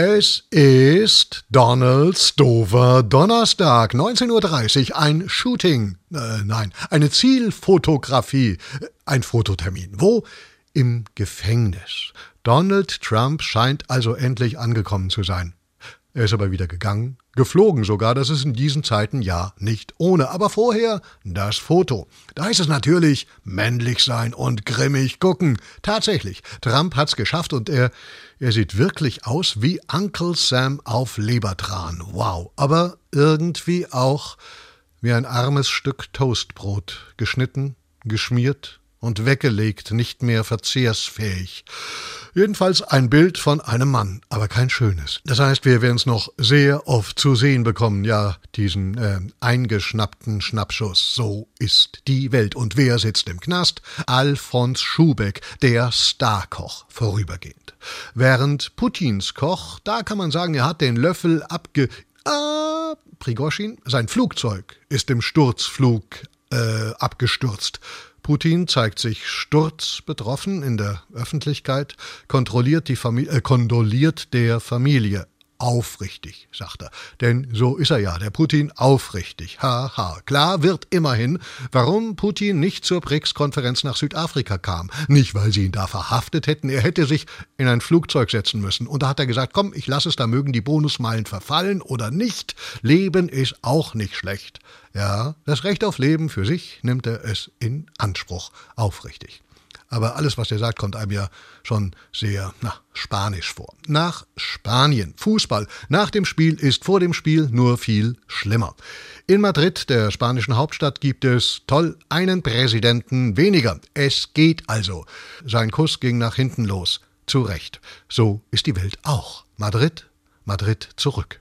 Es ist Donald Stover Donnerstag, 19.30 Uhr, ein Shooting, äh, nein, eine Zielfotografie, ein Fototermin. Wo? Im Gefängnis. Donald Trump scheint also endlich angekommen zu sein. Er ist aber wieder gegangen, geflogen sogar, das ist in diesen Zeiten ja nicht ohne. Aber vorher das Foto. Da heißt es natürlich männlich sein und grimmig gucken. Tatsächlich, Trump hat's geschafft und er, er sieht wirklich aus wie Uncle Sam auf Lebertran. Wow. Aber irgendwie auch wie ein armes Stück Toastbrot, geschnitten, geschmiert und weggelegt, nicht mehr verzehrsfähig. Jedenfalls ein Bild von einem Mann, aber kein schönes. Das heißt, wir werden es noch sehr oft zu sehen bekommen, ja, diesen äh, eingeschnappten Schnappschuss. So ist die Welt. Und wer sitzt im Knast? Alfons Schubeck, der Starkoch, vorübergehend. Während Putins Koch, da kann man sagen, er hat den Löffel abge... Ah, Prigoschin, sein Flugzeug ist im Sturzflug äh, abgestürzt. Putin zeigt sich sturzbetroffen in der Öffentlichkeit, kontrolliert die Familie, äh, kondoliert der Familie. Aufrichtig, sagt er. Denn so ist er ja, der Putin aufrichtig. Haha. Ha. Klar wird immerhin, warum Putin nicht zur BRICS-Konferenz nach Südafrika kam. Nicht, weil sie ihn da verhaftet hätten. Er hätte sich in ein Flugzeug setzen müssen. Und da hat er gesagt, komm, ich lasse es, da mögen die Bonusmeilen verfallen oder nicht. Leben ist auch nicht schlecht. Ja, das Recht auf Leben für sich nimmt er es in Anspruch. Aufrichtig. Aber alles, was er sagt, kommt einem ja schon sehr na, spanisch vor. Nach Spanien. Fußball. Nach dem Spiel ist vor dem Spiel nur viel schlimmer. In Madrid, der spanischen Hauptstadt, gibt es toll einen Präsidenten weniger. Es geht also. Sein Kuss ging nach hinten los. Zu Recht. So ist die Welt auch. Madrid, Madrid zurück.